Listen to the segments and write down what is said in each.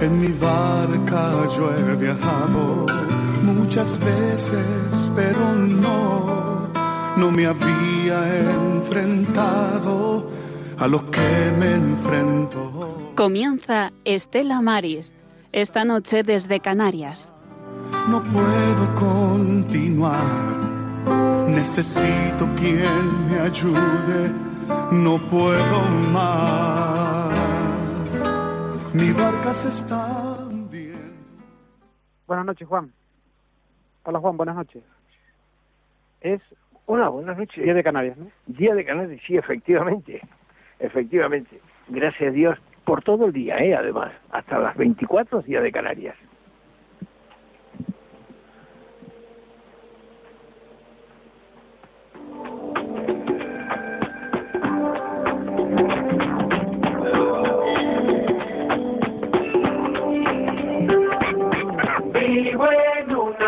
En mi barca yo he viajado muchas veces, pero no, no me había enfrentado a lo que me enfrento. Comienza Estela Maris, esta noche desde Canarias. No puedo continuar, necesito quien me ayude, no puedo más. Mi barca se está hundiendo. Buenas noches, Juan. Hola, Juan, buenas noches. Es Hola, buenas noches. Día de Canarias, ¿no? Día de Canarias, sí, efectivamente. Efectivamente. Gracias a Dios por todo el día, ¿eh? Además, hasta las 24 Día de Canarias.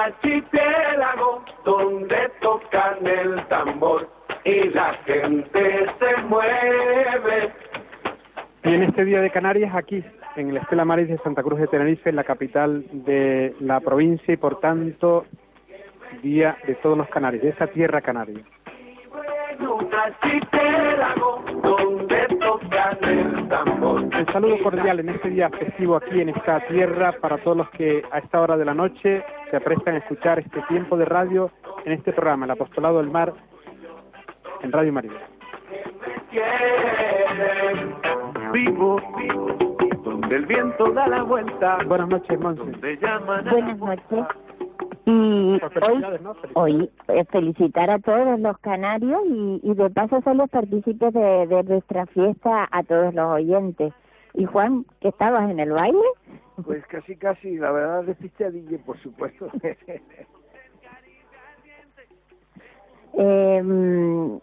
Archipiélago donde tocan el tambor y la gente se mueve. Y en este Día de Canarias, aquí, en el Estela Maris de Santa Cruz de Tenerife, en la capital de la provincia y, por tanto, Día de todos los canarios, de esa tierra canaria. En un archipiélago donde tocan el. Un saludo cordial en este día festivo aquí en esta tierra para todos los que a esta hora de la noche se aprestan a escuchar este tiempo de radio en este programa, el Apostolado del Mar, en Radio María. Vivo, vivo, donde el viento da la vuelta, Buenas noches, Monse. Buenas noches. Y Pues hoy, eh, felicitar a todos los canarios y, y de paso ser los partícipes de, de nuestra fiesta a todos los oyentes. Y Juan, que estabas en el baile, Pues casi, casi, la verdad, despistadilla, por supuesto. eh, mm,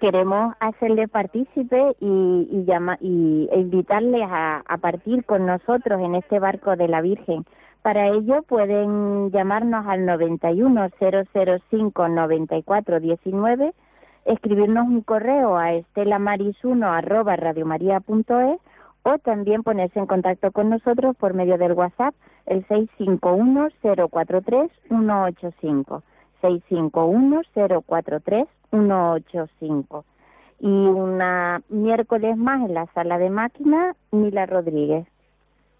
queremos hacerle partícipe y, y, llama, y e invitarles a, a partir con nosotros en este barco de la Virgen. Para ello pueden llamarnos al 910059419, escribirnos un correo a estelamaris1 arroba radiomaria.es o también ponerse en contacto con nosotros por medio del WhatsApp el 651-043-185. 651-043-185. Y una miércoles más en la sala de máquina, Mila Rodríguez.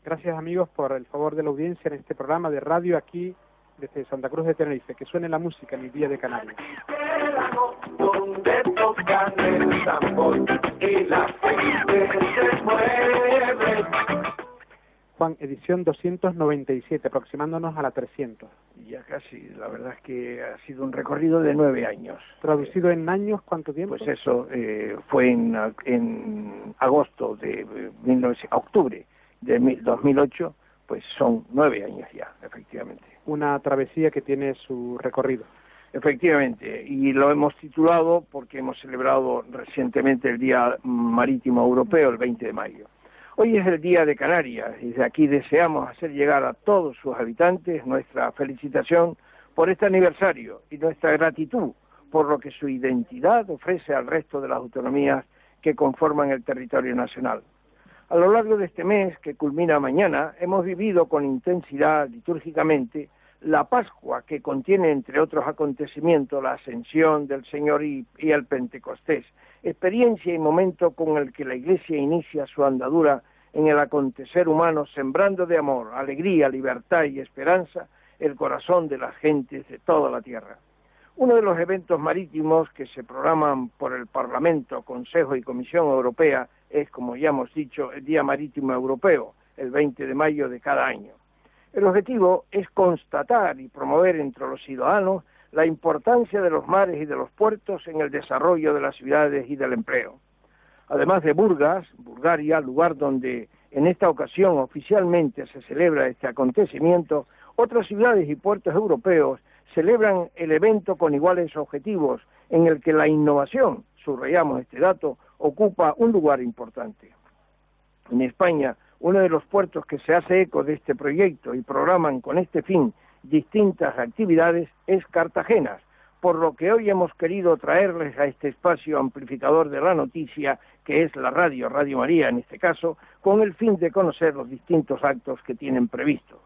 Gracias, amigos, por el favor de la audiencia en este programa de radio aquí desde Santa Cruz de Tenerife. Que suene la música en el Día de Canarias. archipiélago donde tocan el tambor y la gente se mueve. Juan, edición 297, aproximándonos a la 300. ya casi, la verdad es que ha sido un recorrido de nueve años. Traducido en años, ¿cuánto tiempo? Pues eso eh, fue en, en agosto de eh, 19 octubre de mil- 2008, pues son nueve años ya, efectivamente. Una travesía que tiene su recorrido. Efectivamente, y lo hemos titulado porque hemos celebrado recientemente el Día Marítimo Europeo, el 20 de mayo. Hoy es el Día de Canarias y desde aquí deseamos hacer llegar a todos sus habitantes nuestra felicitación por este aniversario y nuestra gratitud por lo que su identidad ofrece al resto de las autonomías que conforman el territorio nacional. A lo largo de este mes, que culmina mañana, hemos vivido con intensidad litúrgicamente la Pascua, que contiene, entre otros acontecimientos, la ascensión del Señor y, el Pentecostés, experiencia y momento con el que la Iglesia inicia su andadura en el acontecer humano, sembrando de amor, alegría, libertad y esperanza el corazón de las gentes de toda la tierra. Uno de los eventos marítimos que se programan por el Parlamento, Consejo y Comisión Europea es, como ya hemos dicho, el Día Marítimo Europeo, el 20 de mayo de cada año. El objetivo es constatar y promover entre los ciudadanos la importancia de los mares y de los puertos en el desarrollo de las ciudades y del empleo. Además de Burgas, Bulgaria, lugar donde en esta ocasión oficialmente se celebra este acontecimiento, otras ciudades y puertos europeos celebran el evento con iguales objetivos, en el que la innovación, subrayamos este dato, ocupa un lugar importante. En España, uno de los puertos que se hace eco de este proyecto y programan con este fin distintas actividades es Cartagena, por lo que hoy hemos querido traerles a este espacio amplificador de la noticia, que es la radio, Radio María en este caso, con el fin de conocer los distintos actos que tienen previsto.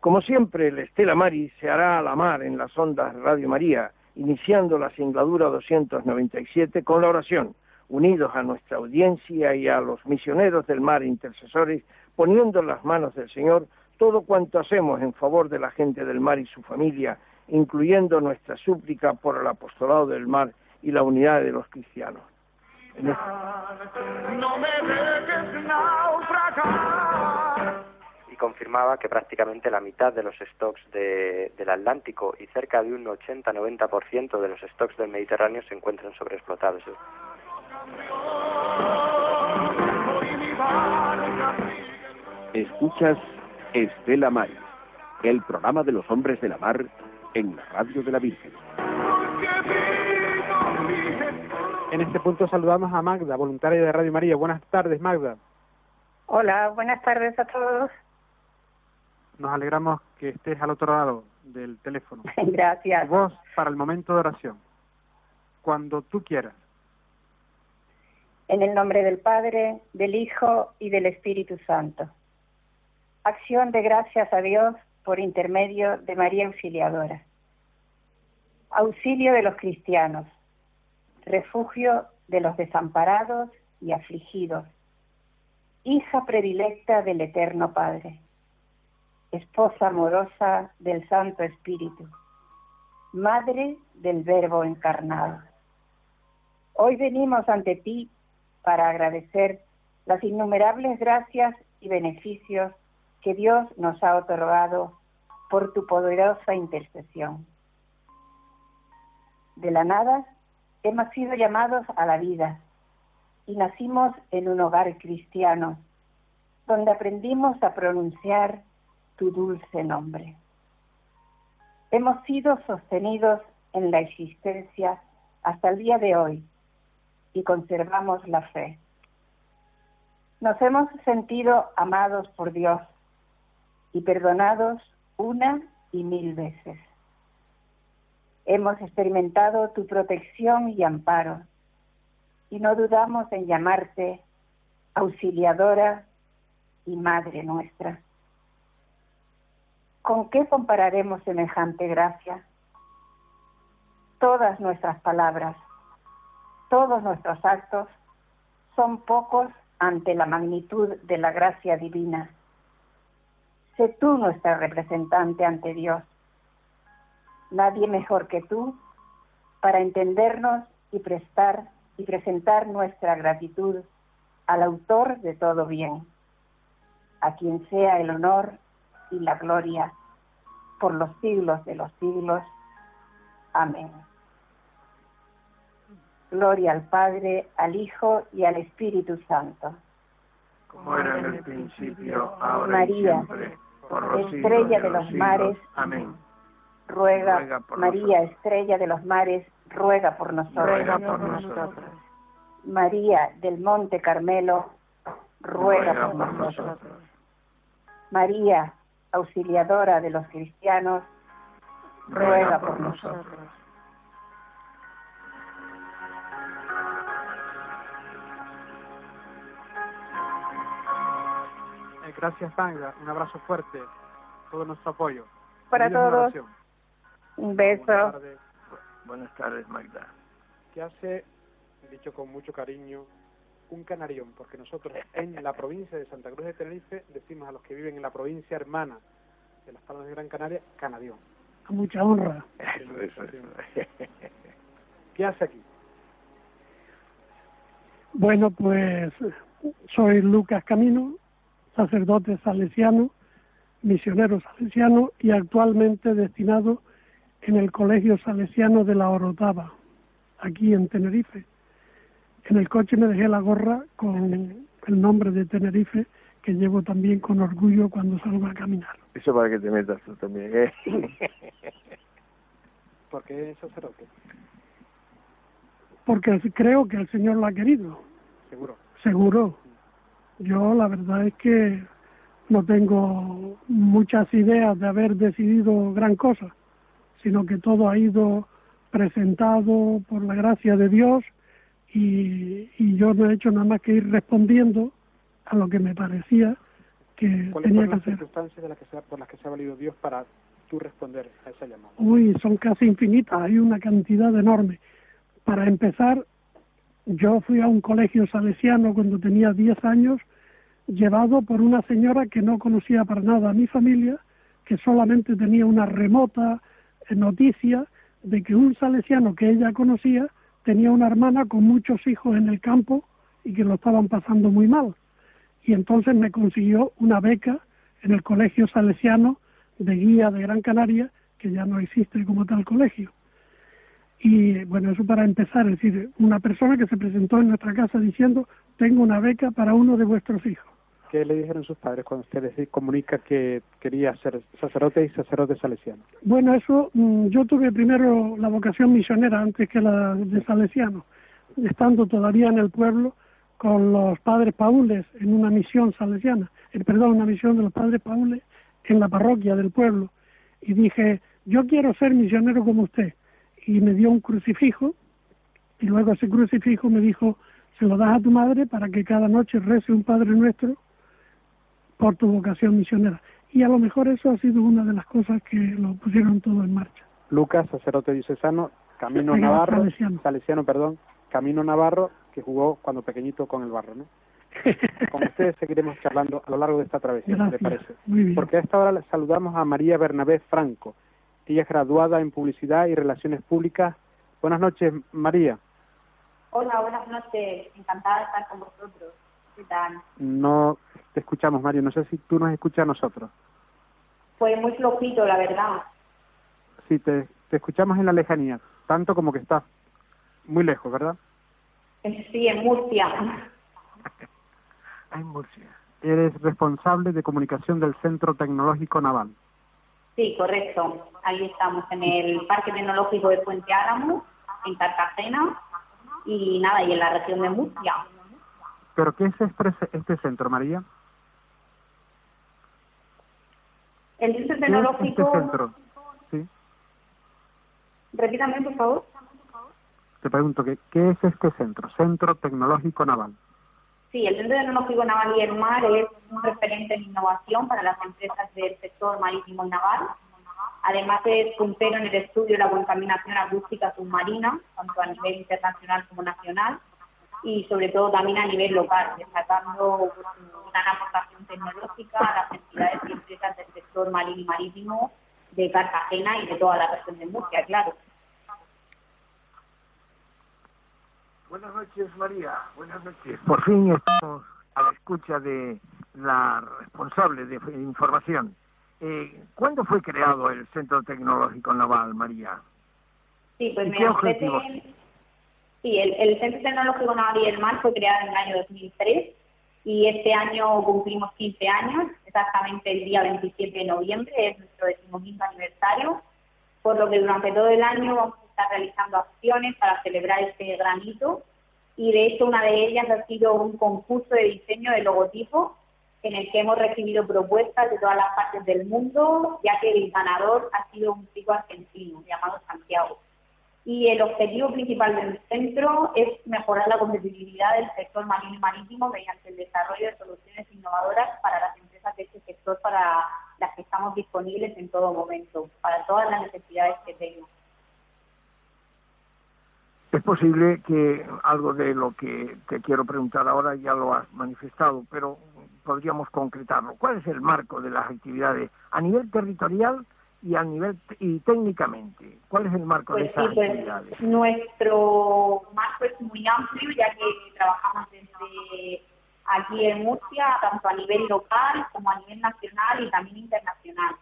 Como siempre, el Estela Maris se hará a la mar en las ondas Radio María, iniciando la singladura 297 con la oración, unidos a nuestra audiencia y a los misioneros del mar intercesores, poniendo en las manos del Señor todo cuanto hacemos en favor de la gente del mar y su familia, incluyendo nuestra súplica por el apostolado del mar y la unidad de los cristianos. Y confirmaba que prácticamente la mitad de los stocks del Atlántico y cerca de un 80-90% de los stocks del Mediterráneo se encuentran sobreexplotados. Escuchas Estela Maris, el programa de los hombres de la mar en la radio de la Virgen. En este punto saludamos a Magda, voluntaria de Radio María. Buenas tardes, Magda. Hola, buenas tardes a todos. Nos alegramos que estés al otro lado del teléfono. Gracias. Vos para el momento de oración. Cuando tú quieras. En el nombre del Padre, del Hijo y del Espíritu Santo. Acción de gracias a Dios por intermedio de María Auxiliadora. Auxilio de los cristianos, refugio de los desamparados y afligidos, hija predilecta del Eterno Padre, esposa amorosa del Santo Espíritu, madre del Verbo encarnado. Hoy venimos ante ti para agradecer las innumerables gracias y beneficios que Dios nos ha otorgado por tu poderosa intercesión. De la nada hemos sido llamados a la vida y nacimos en un hogar cristiano, donde aprendimos a pronunciar tu dulce nombre. Hemos sido sostenidos en la existencia hasta el día de hoy y conservamos la fe. Nos hemos sentido amados por Dios y perdonados una y mil veces. Hemos experimentado tu protección y amparo y no dudamos en llamarte auxiliadora y madre nuestra. ¿Con qué compararemos semejante gracia? Todas nuestras palabras, todos nuestros actos son pocos ante la magnitud de la gracia divina Sé tú nuestra representante ante Dios. Nadie mejor que tú para entendernos y prestar y presentar nuestra gratitud al autor de todo bien, a quien sea el honor y la gloria por los siglos de los siglos. Amén. Gloria al Padre, al Hijo y al Espíritu Santo. Como era en el principio, ahora María, y siempre estrella de los mares, Amén. Ruega, María, estrella de los mares, ruega por nosotros. Ruega por nosotros. María del Monte Carmelo, ruega, por, nosotros. María, auxiliadora de los cristianos, ruega, por, nosotros. Gracias, Magda. Un abrazo fuerte. Todo nuestro apoyo. Para todos. Un beso. Buenas tardes. Buenas tardes, Magda. ¿Qué hace, dicho con mucho cariño, un canarión? Porque nosotros en la provincia de Santa Cruz de Tenerife decimos a los que viven en la provincia hermana de las Palmas de Gran Canaria, canadión. A mucha honra. Eso, eso, eso. ¿Qué hace aquí? Bueno, pues soy Lucas Camino, sacerdote salesiano, misionero salesiano y actualmente destinado en el Colegio Salesiano de la Orotava, aquí en Tenerife. En el coche me dejé la gorra con el nombre de Tenerife, que llevo también con orgullo cuando salgo a caminar. Eso para que te metas tú también, ¿eh? ¿Por qué sacerdote? Porque creo que el Señor lo ha querido. Seguro. Seguro. Yo la verdad es que no tengo muchas ideas de haber decidido gran cosa, sino que todo ha ido presentado por la gracia de Dios y, yo no he hecho nada más que ir respondiendo a lo que me parecía que tenía que hacer. circunstancias de las que se, por las que se ha valido Dios para tú responder a esa llamada? Uy, son casi infinitas, hay una cantidad enorme. Para empezar, yo fui a un colegio salesiano cuando tenía 10 años, llevado por una señora que no conocía para nada a mi familia, que solamente tenía una remota noticia de que un salesiano que ella conocía tenía una hermana con muchos hijos en el campo y que lo estaban pasando muy mal. Y entonces me consiguió una beca en el Colegio Salesiano de Guía de Gran Canaria, que ya no existe como tal colegio. Y bueno, eso para empezar, es decir, una persona que se presentó en nuestra casa diciendo, tengo una beca para uno de vuestros hijos. ¿Qué le dijeron sus padres cuando usted les comunica que quería ser sacerdote y sacerdote salesiano? Bueno, eso, mm, yo tuve primero la vocación misionera antes que la de salesiano, estando todavía en el pueblo con los padres paules en una misión salesiana, eh, perdón, una misión de los padres paules en la parroquia del pueblo. Y dije, yo quiero ser misionero como usted. Y me dio un crucifijo, y luego ese crucifijo me dijo, se lo das a tu madre para que cada noche rece un Padre Nuestro por tu vocación misionera. Y a lo mejor eso ha sido una de las cosas que lo pusieron todo en marcha. Lucas, sacerdote diocesano, Camino Navarro, salesiano. perdón, Camino Navarro, que jugó cuando pequeñito con el barro, ¿no? Con ustedes seguiremos charlando a lo largo de esta travesía, ¿le parece? Porque a esta hora saludamos a María Bernabé Franco. Ella es graduada en Publicidad y Relaciones Públicas. Buenas noches, María. Hola, buenas noches. Encantada de estar con vosotros. ¿Qué tal? No te escuchamos, Mario. No sé si tú nos escuchas a nosotros. Pues muy flojito, la verdad. Sí, te, te escuchamos en la lejanía, tanto como que estás muy lejos, ¿verdad? Eh, sí, en Murcia. en Murcia. Eres responsable de comunicación del Centro Tecnológico Naval. Sí, correcto. Ahí estamos en el Parque Tecnológico de Puente Álamo, en Cartagena, y nada, y en la región de Murcia. ¿Pero qué es este, este centro, María? El Centro Tecnológico... este centro? ¿Sí? Repítame, por favor. Te pregunto, ¿qué, ¿qué es este centro? Centro Tecnológico Naval. Sí, el Centro Tecnológico Naval y el Mar es un referente en innovación para las empresas del sector marítimo y naval. Además es puntero en el estudio de la contaminación acústica submarina, tanto a nivel internacional como nacional y sobre todo también a nivel local, destacando una aportación tecnológica a las entidades y empresas del sector y marítimo de Cartagena y de toda la región de Murcia, claro. Buenas noches, María. Buenas noches. Por fin estamos a la escucha de la responsable de información. Eh, ¿Cuándo fue creado el Centro Tecnológico Naval, María? Sí, pues me objetivos? Sí, el, Centro Tecnológico Naval y el Mar fue creado en el año 2003 y este año cumplimos 15 años, exactamente el día 27 de noviembre, es nuestro decimoquinto aniversario, por lo que durante todo el año vamos a estar realizando acciones para celebrar este gran hito y de hecho una de ellas ha sido un concurso de diseño de logotipo en el que hemos recibido propuestas de todas las partes del mundo, ya que el ganador ha sido un chico argentino llamado Santiago y el objetivo principal del centro es mejorar la competitividad del sector marino y marítimo mediante el desarrollo de soluciones innovadoras para las empresas de este sector para las que estamos disponibles en todo momento, para todas las necesidades que tengan. Es posible que algo de lo que te quiero preguntar ahora ya lo has manifestado, pero podríamos concretarlo. ¿Cuál es el marco de las actividades a nivel territorial y a nivel y técnicamente? ¿Cuál es el marco de pues esas pues, actividades? Nuestro marco es muy amplio, ya que trabajamos desde aquí en Murcia, tanto a nivel local como a nivel nacional y también internacional,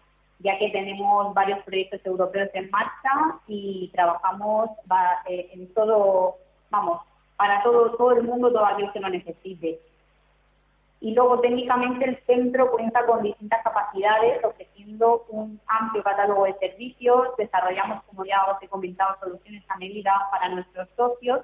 ya que tenemos varios proyectos europeos en marcha y trabajamos eh, en todo, vamos, para todo, todo el mundo, todo aquello que lo necesite. Y luego técnicamente el centro cuenta con distintas capacidades, ofreciendo un amplio catálogo de servicios, desarrollamos, como ya os he comentado, soluciones a medida para nuestros socios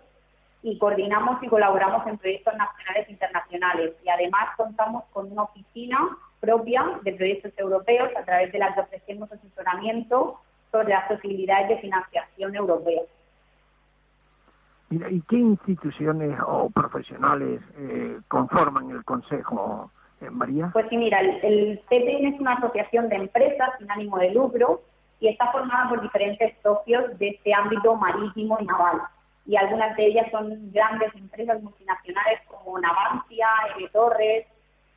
y coordinamos y colaboramos en proyectos nacionales e internacionales. Y además contamos con una oficina propia de proyectos europeos a través de la que ofrecemos asesoramiento sobre las posibilidades de financiación europea. ¿y qué instituciones o profesionales eh, conforman el Consejo, eh, María? Pues sí, mira, el, el es una asociación de empresas sin ánimo de lucro y está formada por diferentes socios de este ámbito marítimo y naval. Y algunas de ellas son grandes empresas multinacionales como Navancia, M. Torres,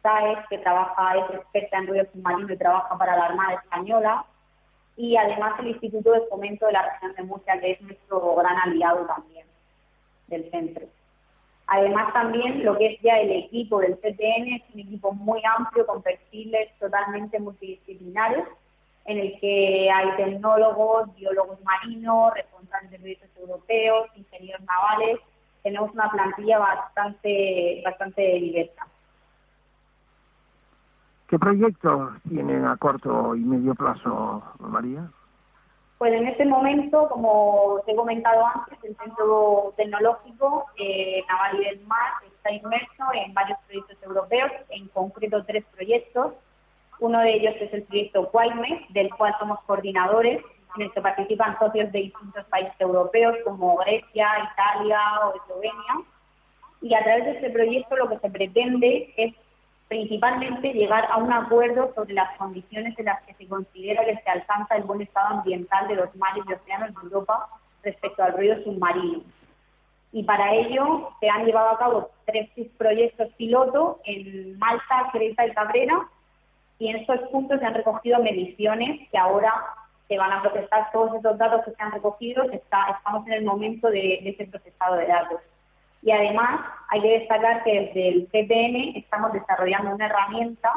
SAES, que trabaja, es experta en ruido submarino y trabaja para la Armada Española, y además el Instituto de Fomento de la Región de Murcia, que es nuestro gran aliado también del centro. Además también lo que es ya el equipo del CTN es un equipo muy amplio con perfiles totalmente multidisciplinares en el que hay tecnólogos, biólogos marinos, responsables de proyectos europeos, ingenieros navales. Tenemos una plantilla bastante, bastante diversa. ¿Qué proyectos tienen a corto y medio plazo, María? Pues en este momento, como te he comentado antes, el Centro Tecnológico eh, Naval y del Mar está inmerso en varios proyectos europeos, en concreto tres proyectos. Uno de ellos es el proyecto Quaime, del cual somos coordinadores, en el que participan socios de distintos países europeos como Grecia, Italia o Eslovenia. Y a través de este proyecto lo que se pretende es principalmente llegar a un acuerdo sobre las condiciones en las que se considera que se alcanza el buen estado ambiental de los mares y océanos de Europa respecto al ruido submarino. Y para ello se han llevado a cabo tres proyectos piloto en Malta, Creta y Cabrera, y en estos puntos se han recogido mediciones que ahora se van a procesar todos esos datos que se han recogido, estamos en el momento de, de ese procesado de datos. Y además hay que destacar que desde el CPN estamos desarrollando una herramienta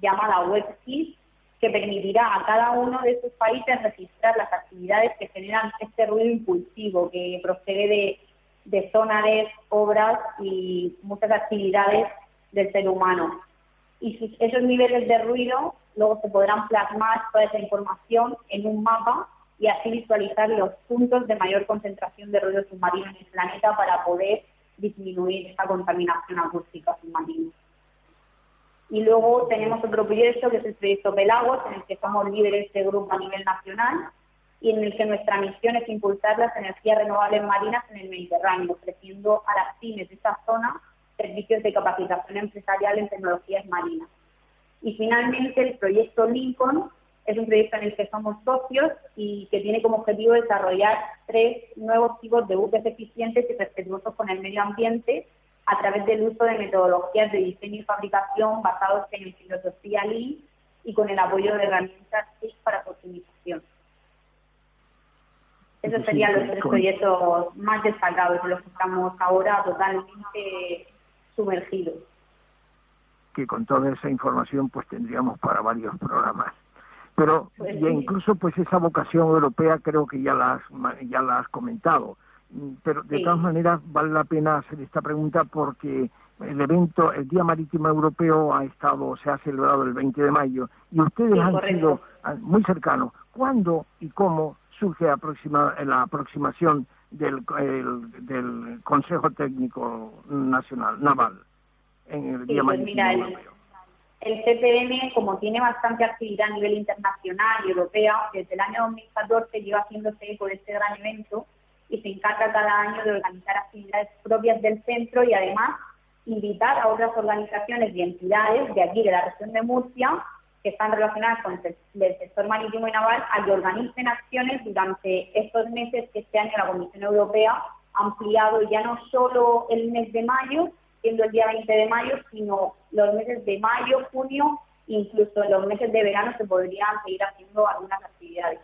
llamada WebKit que permitirá a cada uno de estos países registrar las actividades que generan este ruido impulsivo que procede de, de obras y muchas actividades del ser humano. Y esos niveles de ruido luego se podrán plasmar toda esa información en un mapa y así visualizar los puntos de mayor concentración de ruido submarino en el planeta para poder disminuir esta contaminación acústica submarina. Y luego tenemos otro proyecto que es el proyecto Pelagos, en el que somos líderes de grupo a nivel nacional y en el que nuestra misión es impulsar las energías renovables marinas en el Mediterráneo, ofreciendo a las pymes de esta zona servicios de capacitación empresarial en tecnologías marinas. Y finalmente el proyecto Lincoln, es un proyecto en el que somos socios y que tiene como objetivo desarrollar tres nuevos tipos de buques eficientes y respetuosos con el medio ambiente a través del uso de metodologías de diseño y fabricación basados en el filosofía Lean y con el apoyo de herramientas TIC para su optimización. Esos serían los tres proyectos más destacados en los que estamos ahora totalmente sumergidos. Que con toda esa información pues tendríamos para varios programas pero pues ya incluso pues esa vocación europea creo que ya la has, ya la has comentado. Mm, pero de todas maneras vale la pena hacer esta pregunta porque el evento el Día Marítimo Europeo ha estado se ha celebrado el 20 de mayo y ustedes han sido ah, muy cercanos. ¿cuándo y cómo surge aproxima, la aproximación del, del Consejo Técnico Nacional Naval en el Día pues Marítimo Europeo el CPN, como tiene bastante actividad a nivel internacional y europea, desde el año 2014 lleva haciéndose eco de este gran evento y se encarga cada año de organizar actividades propias del centro y además invitar a otras organizaciones y entidades de aquí, de la región de Murcia, que están relacionadas con el, sector marítimo y naval, a que organicen acciones durante estos meses que este año la Comisión Europea ha ampliado ya no solo el mes de mayo, siendo el día 20 de mayo, sino los meses de mayo, junio, incluso los meses de verano se podrían seguir haciendo algunas actividades.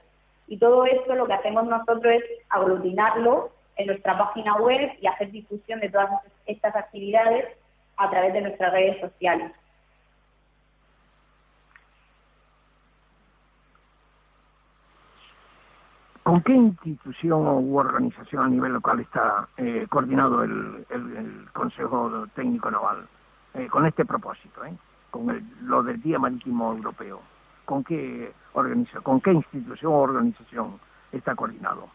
Y todo esto lo que hacemos nosotros es aglutinarlo en nuestra página web y hacer difusión de todas estas actividades a través de nuestras redes sociales. ¿Con qué institución u organización a nivel local está eh, coordinado el, Consejo Técnico Naval eh, con este propósito, eh, con lo del Día Marítimo Europeo? ¿Con qué, ¿Con qué institución o organización está coordinado?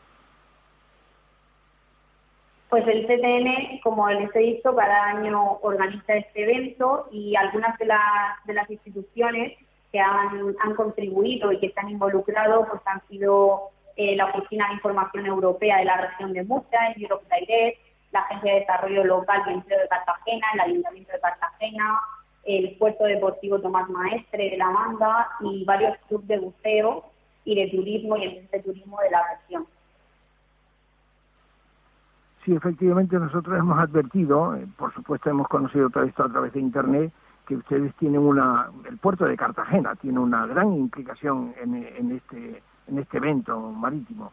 Pues el CTN, como les he dicho, cada año organiza este evento y algunas de las, de las instituciones que han, han contribuido y que están involucrados pues han sido eh, la Oficina de Información Europea de la región de Murcia, el Europe Direct, la Agencia de Desarrollo Local y Empleo de Cartagena, el Ayuntamiento de Cartagena, el Puerto Deportivo Tomás Maestre de la Manga y varios clubes de buceo y de turismo y el de turismo de la región. Sí, efectivamente nosotros hemos advertido, eh, por supuesto hemos conocido todo esto a través de Internet, que ustedes tienen una, el puerto de Cartagena tiene una gran implicación en, en este, en este evento marítimo.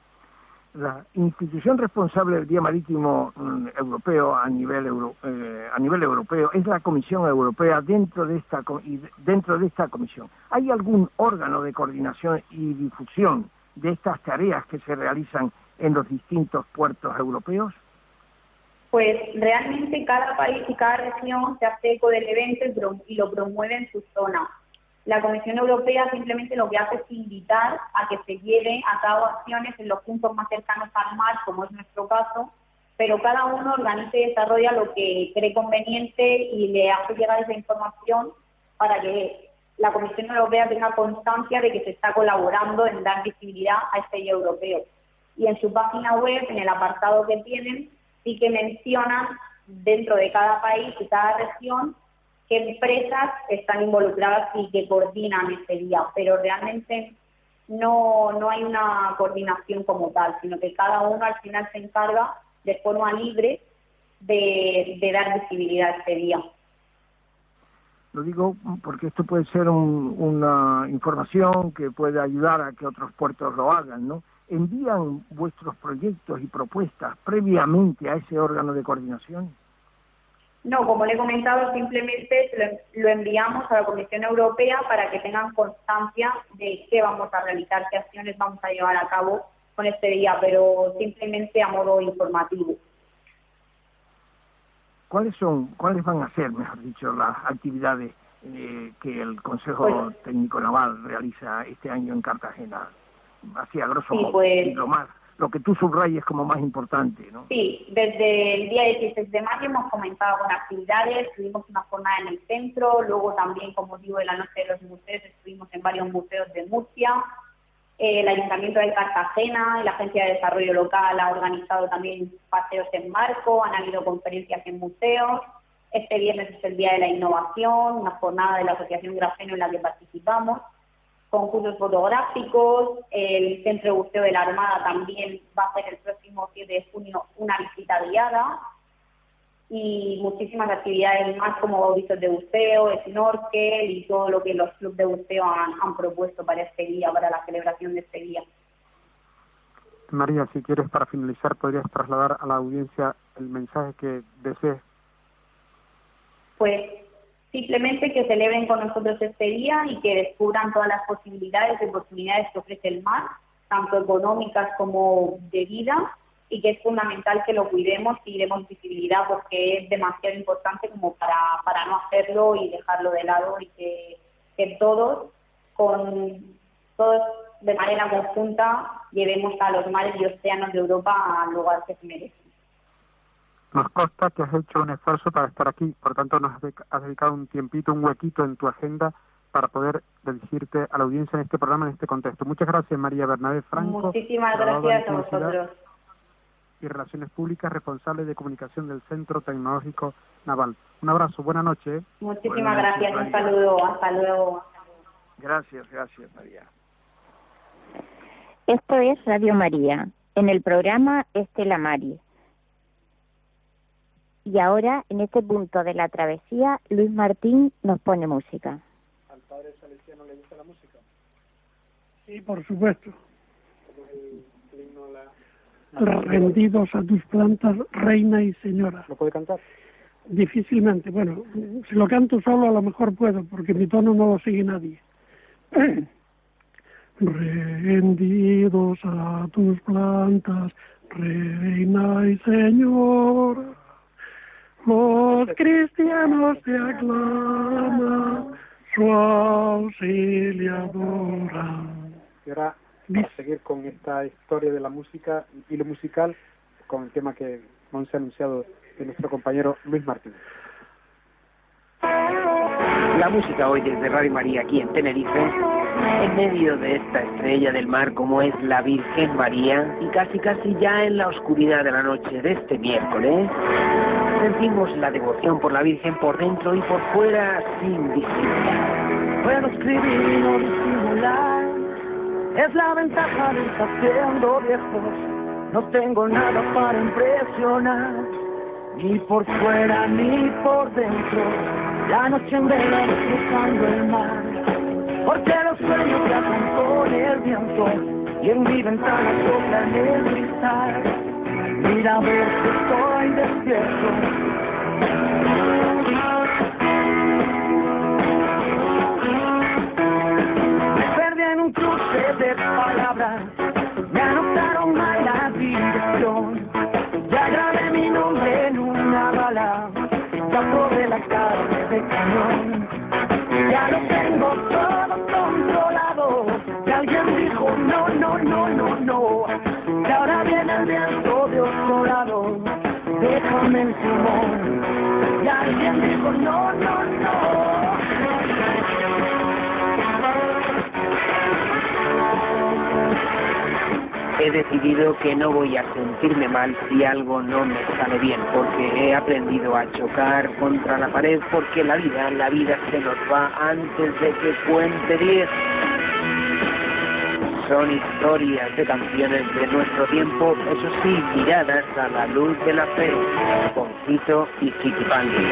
La institución responsable del Día Marítimo mm, Europeo a nivel, eh, a nivel europeo es la Comisión Europea dentro de, esta, dentro de esta comisión. ¿Hay algún órgano de coordinación y difusión de estas tareas que se realizan en los distintos puertos europeos? Pues realmente cada país y cada región se hace eco del evento y lo promueve en su zona. La Comisión Europea simplemente lo que hace es invitar a que se lleven a cabo acciones en los puntos más cercanos al mar, como es nuestro caso, pero cada uno organiza y desarrolla lo que cree conveniente y le hace llegar esa información para que la Comisión Europea tenga constancia de que se está colaborando en dar visibilidad a este día europeo. Y en su página web, en el apartado que tienen, sí que mencionan dentro de cada país y cada región qué empresas están involucradas y que coordinan ese día, pero realmente no, no hay una coordinación como tal, sino que cada uno al final se encarga de forma libre de, dar visibilidad a este día. Lo digo porque esto puede ser una información que puede ayudar a que otros puertos lo hagan, ¿no? ¿Envían vuestros proyectos y propuestas previamente a ese órgano de coordinación? No, como le he comentado, simplemente lo enviamos a la Comisión Europea para que tengan constancia de qué vamos a realizar, qué acciones vamos a llevar a cabo con este día, pero simplemente a modo informativo. ¿Cuáles son, cuáles van a ser, mejor dicho, las actividades eh, que el Consejo pues Técnico Naval realiza este año en Cartagena? Así a grosso modo, pues lo más lo que tú subrayes como más importante, ¿no? Sí, desde el día 16 de mayo hemos comenzado con actividades, tuvimos una jornada en el centro, luego también, como digo, en la noche de los museos estuvimos en varios museos de Murcia, el Ayuntamiento de Cartagena la Agencia de Desarrollo Local ha organizado también paseos en marco, han habido conferencias en museos, este viernes es el Día de la Innovación, una jornada de la Asociación Grafeno en la que participamos, concursos fotográficos, el Centro de Buceo de la Armada también va a hacer el próximo 7 de junio una visita guiada y muchísimas actividades más como bautizos de buceo, snorkel y todo lo que los clubes de buceo han, propuesto para este día, para la celebración de este día. María, si quieres para finalizar, podrías trasladar a la audiencia el mensaje que desees. Pues Simplemente que celebren con nosotros este día y que descubran todas las posibilidades y oportunidades que ofrece el mar, tanto económicas como de vida, y que es fundamental que lo cuidemos y demos visibilidad porque es demasiado importante como para, para no hacerlo y dejarlo de lado y que, que todos, con todos de manera conjunta, llevemos a los mares y océanos de Europa al lugar que se merecen. Nos consta que has hecho un esfuerzo para estar aquí, por tanto nos has dedicado un tiempito, un huequito en tu agenda para poder dirigirte a la audiencia en este programa, en este contexto. Muchas gracias, María Bernabé Franco. Muchísimas gracias a vosotros. Y Relaciones Públicas, responsable de comunicación del Centro Tecnológico Naval. Un abrazo, buena noche. ¿eh? Muchísimas gracias, un saludo, hasta luego. Gracias, gracias, María. Esto es Radio María, en el programa Estela María. Y ahora, en este punto de la travesía, Luis Martín nos pone música. ¿Al padre Salesiano le gusta la música? Sí, por supuesto. Rendidos a tus plantas, reina y señora. ¿Lo puede cantar? Difícilmente. Bueno, si lo canto solo a lo mejor puedo, porque mi tono no lo sigue nadie. Rendidos a tus plantas, reina y señora los cristianos te aclaman, su auxiliadora. Y ahora vamos a seguir con esta historia de la música y lo musical con el tema que nos ha anunciado de nuestro compañero Luis Martín. La música hoy desde Radio María aquí en Tenerife en medio de esta estrella del mar como es la Virgen María y casi casi ya en la oscuridad de la noche de este miércoles, sentimos la devoción por la Virgen por dentro y por fuera sin disimular. Puedo escribir y no disimular, es la ventaja de estar siendo viejos, no tengo nada para impresionar, ni por fuera ni por dentro, la noche en vela cruzando el mar porque los sueños viajan con el viento y en mi ventana soplan el cristal. Mira ver si estoy despierto. Me perdí en un cruce de palabras, me anotaron mal la dirección. Ya grabé mi nombre en una bala, saco de la carne de cañón. Ya lo tengo todo controlado. Y alguien dijo no, no, no, no, no. Y ahora viene el He decidido que no voy a sentirme mal si algo no me sale bien, porque he aprendido a chocar contra la pared, porque la vida, la vida se nos va antes de que cuente diez. Son historias de canciones de nuestro tiempo, eso sí, miradas a la luz de la fe, Concito y Chiquipandi.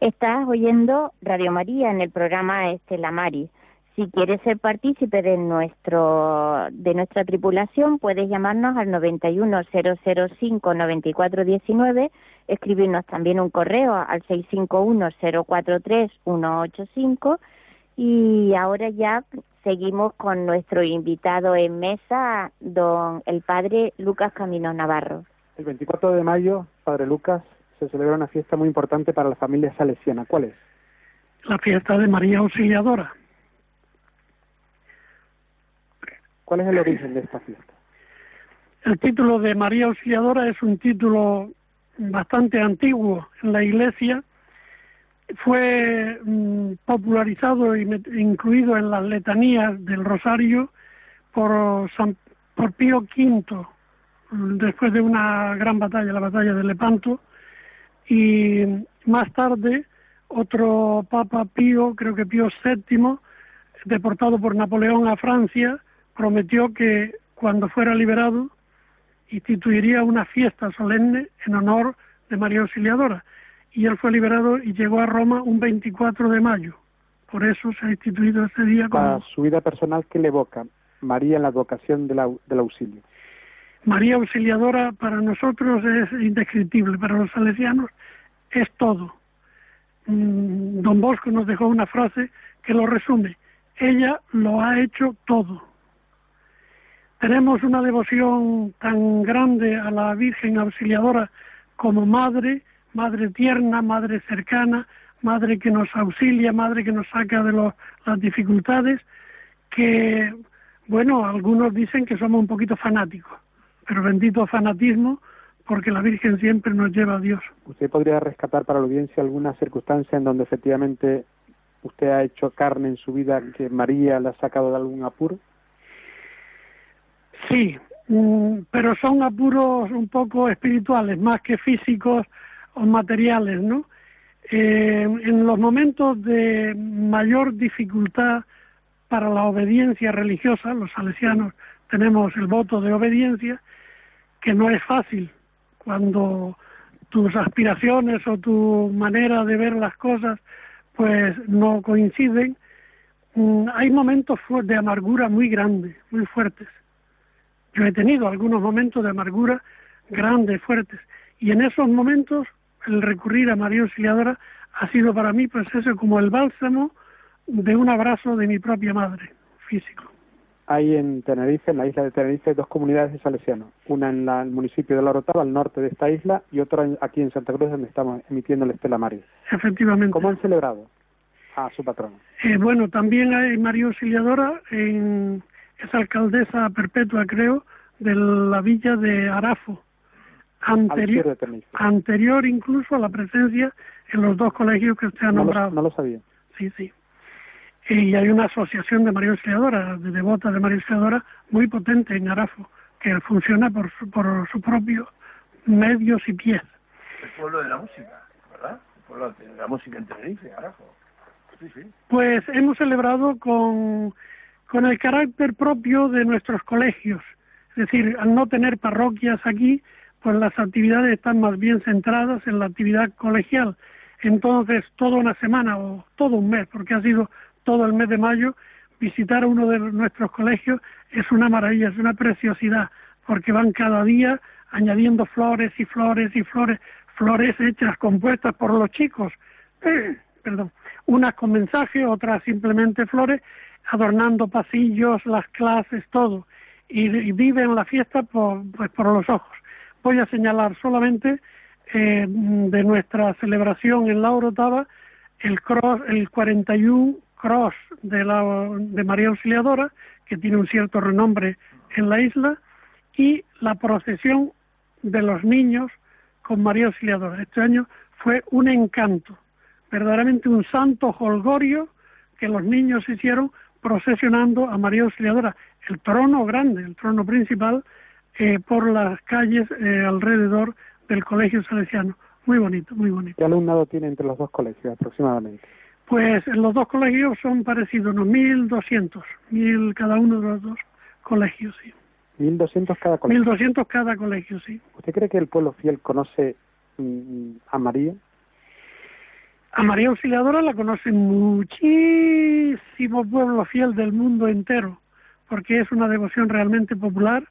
Estás oyendo Radio María en el programa Estela Mari. Si quieres ser partícipe de nuestro de nuestra tripulación, puedes llamarnos al 910059419, escribirnos también un correo al 651043185 y ahora ya seguimos con nuestro invitado en mesa, don el padre Lucas Camino Navarro. El 24 de mayo, Padre Lucas, se celebra una fiesta muy importante para la familia salesiana. ¿Cuál es? La fiesta de María Auxiliadora. ¿Cuál es el origen de esta fiesta? El título de María Auxiliadora es un título bastante antiguo en la Iglesia. Fue mm, popularizado y met- incluido en las letanías del Rosario por, San, por Pío V, después de una gran batalla, la batalla de Lepanto. Y más tarde, otro Papa Pío, creo que Pío VII, deportado por Napoleón a Francia, prometió que cuando fuera liberado instituiría una fiesta solemne en honor de María Auxiliadora. Y él fue liberado y llegó a Roma un 24 de mayo. Por eso se ha instituido este día Para como su vida personal, ¿qué le evoca María en la advocación del, au- del auxilio? María Auxiliadora. Para nosotros es indescriptible, para los salesianos es todo. Mm, Don Bosco nos dejó una frase que lo resume. Ella lo ha hecho todo. Tenemos una devoción tan grande a la Virgen Auxiliadora como madre, madre tierna, madre cercana, madre que nos auxilia, madre que nos saca de los- las dificultades, que, bueno, algunos dicen que somos un poquito fanáticos, pero bendito fanatismo porque la Virgen siempre nos lleva a Dios. ¿Usted podría rescatar para la audiencia alguna circunstancia en donde efectivamente usted ha hecho carne en su vida que María le ha sacado de algún apuro? Sí, mm, pero son apuros un poco espirituales, más que físicos o materiales, ¿no? Eh, en los momentos de mayor dificultad para la obediencia religiosa, los salesianos tenemos el voto de obediencia, que no es fácil cuando tus aspiraciones o tu manera de ver las cosas pues no coinciden, mm, hay momentos de amargura muy grandes, muy fuertes. Yo he tenido algunos momentos de amargura grandes, fuertes, y en esos momentos el recurrir a María Auxiliadora ha sido para mí, pues eso, como el bálsamo de un abrazo de mi propia madre, físico. Hay en Tenerife, en la isla de Tenerife, dos comunidades de salesianos. Una en el municipio de La Orotava, al norte de esta isla, y otra aquí en Santa Cruz, donde estamos emitiendo el Estela Maris. Efectivamente. ¿Cómo han celebrado a su patrona? Eh, bueno, también hay María Auxiliadora, en, es alcaldesa perpetua, creo, de la villa de Arafo. Anterior, anterior incluso a la presencia en los dos colegios que usted ha nombrado. no lo sabía. Sí, sí y hay una asociación de María Auxiliadora, de devotas de María Auxiliadora, muy potente en Arafo, que funciona por su, por su propio medios y pies. El pueblo de la música, ¿verdad? El pueblo de la música en Tenerife, Arafo. Sí, sí. Pues hemos celebrado con, con el carácter propio de nuestros colegios. Es decir, al no tener parroquias aquí, pues las actividades están más bien centradas en la actividad colegial. Entonces, toda una semana o todo un mes, porque ha sido todo el mes de mayo, visitar uno de nuestros colegios es una maravilla, es una preciosidad, porque van cada día añadiendo flores y flores y flores, flores hechas, compuestas por los chicos, perdón, unas con mensaje, otras simplemente flores, adornando pasillos, las clases, todo, y, viven la fiesta por, pues, por los ojos. Voy a señalar solamente eh, de nuestra celebración en la Orotava el cross, el 41 cross de, la, de María Auxiliadora, que tiene un cierto renombre en la isla, y la procesión de los niños con María Auxiliadora. Este año fue un encanto, verdaderamente un santo holgorio que los niños hicieron procesionando a María Auxiliadora, el trono grande, el trono principal, eh, por las calles eh, alrededor del Colegio Salesiano. Muy bonito, muy bonito. ¿Qué alumnado tiene entre los dos colegios aproximadamente? Pues en los dos colegios son parecidos, unos 1.200, mil cada uno de los dos colegios, sí. 1.200 cada colegio. 1.200 cada colegio, sí. ¿Usted cree que el pueblo fiel conoce mm, a María? A María Auxiliadora la conoce muchísimo pueblo fiel del mundo entero, porque es una devoción realmente popular,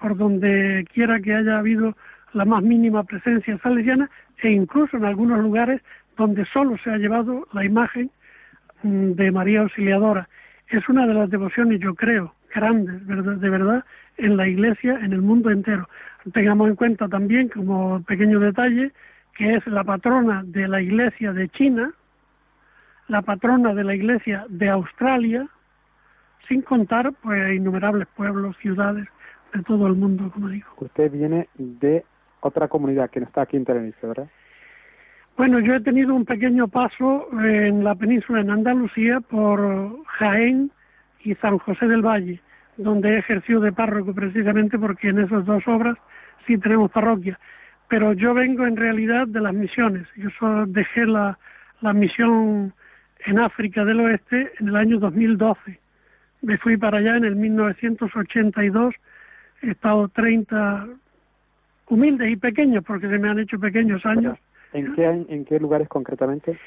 por donde quiera que haya habido la más mínima presencia salesiana, e incluso en algunos lugares donde solo se ha llevado la imagen mm, de María Auxiliadora. Es una de las devociones, yo creo, grandes, de verdad, en la Iglesia, en el mundo entero. Tengamos en cuenta también, como pequeño detalle, que es la patrona de la Iglesia de China, la patrona de la Iglesia de Australia, sin contar pues innumerables pueblos, ciudades de todo el mundo, como digo. Usted viene de otra comunidad que no está aquí en Tenerife, ¿verdad? Bueno, yo he tenido un pequeño paso en la península, en Andalucía, por Jaén y San José del Valle, donde he ejercido de párroco precisamente porque en esas dos obras sí tenemos parroquia. Pero yo vengo en realidad de las misiones. Yo dejé la, la misión en África del Oeste en el año 2012. Me fui para allá en el 1982. He estado 30 humildes y pequeños, porque se me han hecho pequeños años. ¿En qué, ¿En qué lugares concretamente?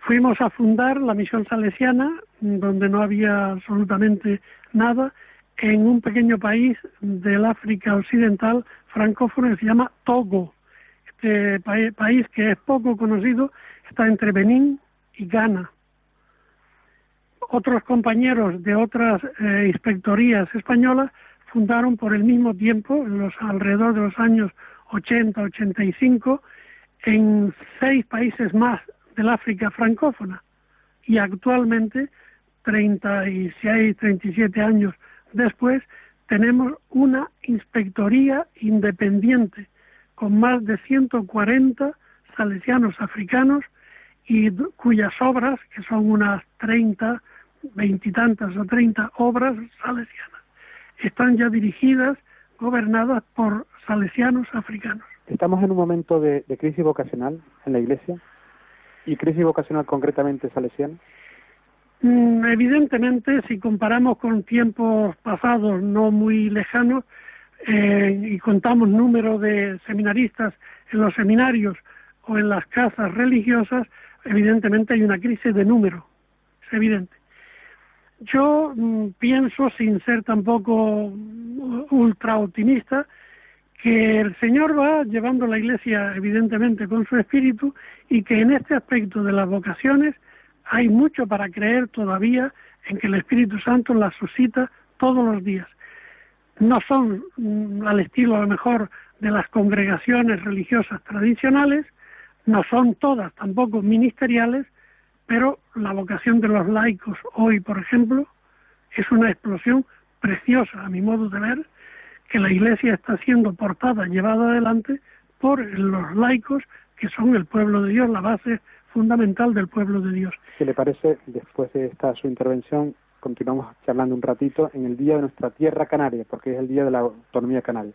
Fuimos a fundar la misión salesiana, donde no había absolutamente nada, en un pequeño país del África Occidental francófono que se llama Togo. Este país que es poco conocido está entre Benín y Ghana. Otros compañeros de otras eh, inspectorías españolas fundaron por el mismo tiempo, en los alrededor de los años 80-85, en seis países más del África francófona y actualmente, 36, 37 años después, tenemos una inspectoría independiente con más de 140 salesianos africanos y cuyas obras, que son unas 30, veintitantas o 30 obras salesianas, están ya dirigidas, gobernadas por salesianos africanos. ¿Estamos en un momento de, crisis vocacional en la Iglesia? ¿Y crisis vocacional concretamente salesiana? Mm, evidentemente, si comparamos con tiempos pasados no muy lejanos eh, y contamos número de seminaristas en los seminarios o en las casas religiosas, evidentemente hay una crisis de número, es evidente. Yo mm, pienso, sin ser tampoco ultra optimista, que el Señor va llevando la Iglesia evidentemente con su espíritu y que en este aspecto de las vocaciones hay mucho para creer todavía en que el Espíritu Santo las suscita todos los días. No son mm, al estilo a lo mejor de las congregaciones religiosas tradicionales, no son todas tampoco ministeriales, pero la vocación de los laicos hoy, por ejemplo, es una explosión preciosa, a mi modo de ver, que la Iglesia está siendo portada, llevada adelante por los laicos, que son el pueblo de Dios, la base fundamental del pueblo de Dios. ¿Qué le parece, después de esta su intervención, continuamos charlando un ratito en el día de nuestra tierra canaria, porque es el día de la autonomía canaria?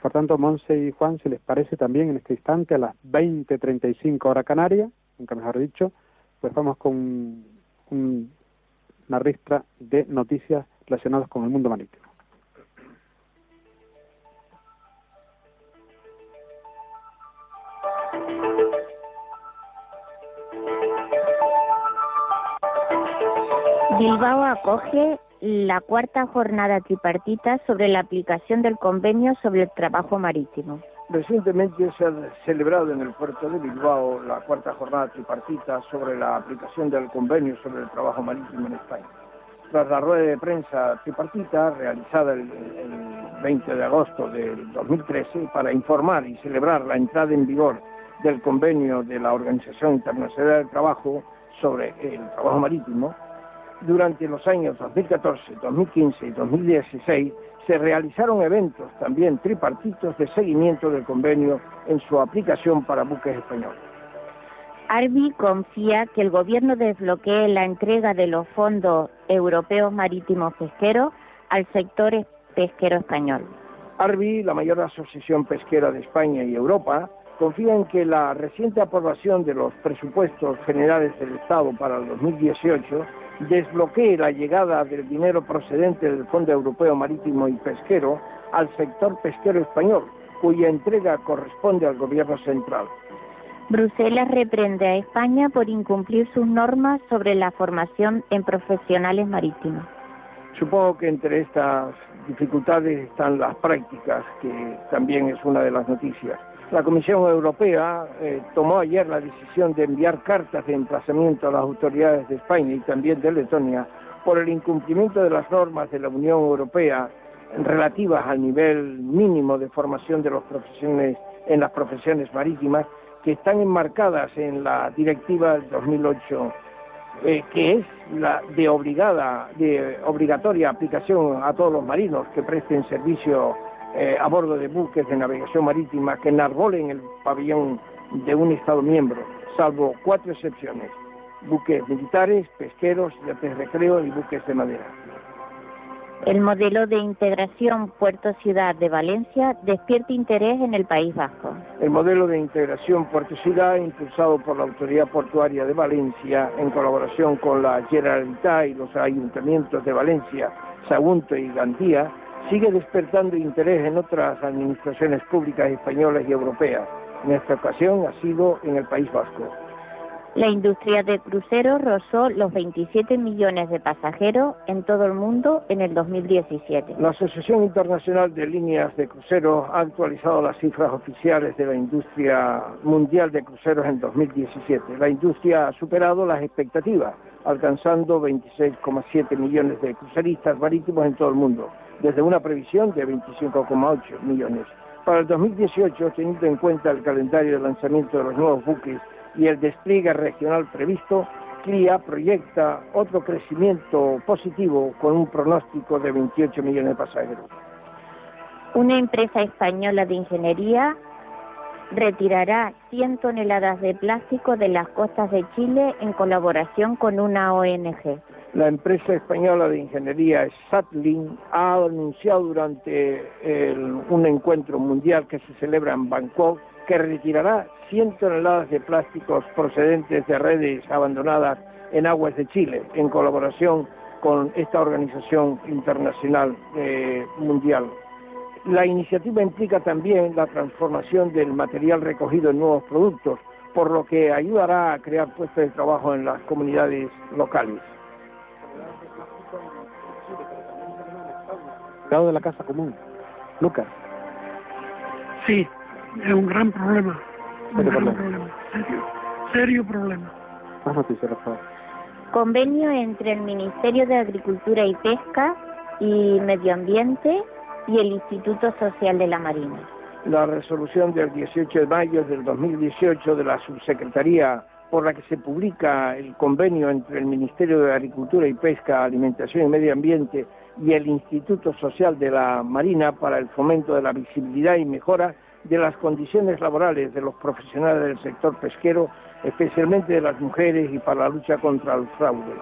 Por tanto, Monse y Juan, si les parece también en este instante, a las 20.35 hora canaria, nunca mejor dicho, pues vamos con una ristra de noticias relacionadas con el mundo marítimo. Bilbao acoge la cuarta jornada tripartita sobre la aplicación del convenio sobre el trabajo marítimo. Recientemente se ha celebrado en el puerto de Bilbao la cuarta jornada tripartita sobre la aplicación del convenio sobre el trabajo marítimo en España. Tras la rueda de prensa tripartita realizada el, 20 de agosto del 2013 para informar y celebrar la entrada en vigor del convenio de la Organización Internacional del Trabajo sobre el trabajo marítimo, durante los años 2014, 2015 y 2016 se realizaron eventos también tripartitos de seguimiento del convenio en su aplicación para buques españoles. Arbi confía que el gobierno desbloquee la entrega de los fondos europeos marítimos pesqueros al sector pesquero español. Arbi, la mayor asociación pesquera de España y Europa, confía en que la reciente aprobación de los presupuestos generales del Estado para el 2018 desbloquee la llegada del dinero procedente del Fondo Europeo Marítimo y Pesquero al sector pesquero español, cuya entrega corresponde al Gobierno central. Bruselas reprende a España por incumplir sus normas sobre la formación en profesionales marítimos. Supongo que entre estas dificultades están las prácticas, que también es una de las noticias. La Comisión Europea eh, tomó ayer la decisión de enviar cartas de emplazamiento a las autoridades de España y también de Letonia por el incumplimiento de las normas de la Unión Europea relativas al nivel mínimo de formación de los profesiones en las profesiones marítimas que están enmarcadas en la Directiva del 2008 eh, que es la de obligada de obligatoria aplicación a todos los marinos que presten servicio eh, a bordo de buques de navegación marítima que enarbolen el pabellón de un Estado miembro, salvo cuatro excepciones, buques militares, pesqueros, de recreo y buques de madera. El modelo de integración Puerto-Ciudad de Valencia despierta interés en el País Vasco. El modelo de integración Puerto-Ciudad, impulsado por la Autoridad Portuaria de Valencia, en colaboración con la Generalitat y los ayuntamientos de Valencia, Sagunto y Gandía, sigue despertando interés en otras administraciones públicas españolas y europeas. En esta ocasión ha sido en el País Vasco. La industria de cruceros rozó los 27 millones de pasajeros en todo el mundo en el 2017. La Asociación Internacional de Líneas de Cruceros ha actualizado las cifras oficiales de la industria mundial de cruceros en 2017. La industria ha superado las expectativas, alcanzando 26,7 millones de cruceristas marítimos en todo el mundo desde una previsión de 25,8 millones. Para el 2018, teniendo en cuenta el calendario de lanzamiento de los nuevos buques y el despliegue regional previsto, CLIA proyecta otro crecimiento positivo con un pronóstico de 28 millones de pasajeros. Una empresa española de ingeniería retirará 100 toneladas de plástico de las costas de Chile en colaboración con una ONG. La empresa española de ingeniería Satlin ha anunciado durante un encuentro mundial que se celebra en Bangkok que retirará 100 toneladas de plásticos procedentes de redes abandonadas en aguas de Chile, en colaboración con esta organización internacional eh, mundial. La iniciativa implica también la transformación del material recogido en nuevos productos, por lo que ayudará a crear puestos de trabajo en las comunidades locales. De la casa común. Lucas. Sí, es un gran problema. Un gran problema. Serio, serio problema. Más noticias, por favor. Convenio entre el Ministerio de Agricultura y Pesca y Medio Ambiente y el Instituto Social de la Marina. La resolución del 18 de mayo del 2018 de la Subsecretaría por la que se publica el convenio entre el Ministerio de Agricultura y Pesca, Alimentación y Medio Ambiente y el Instituto Social de la Marina para el fomento de la visibilidad y mejora de las condiciones laborales de los profesionales del sector pesquero, especialmente de las mujeres y para la lucha contra el fraude.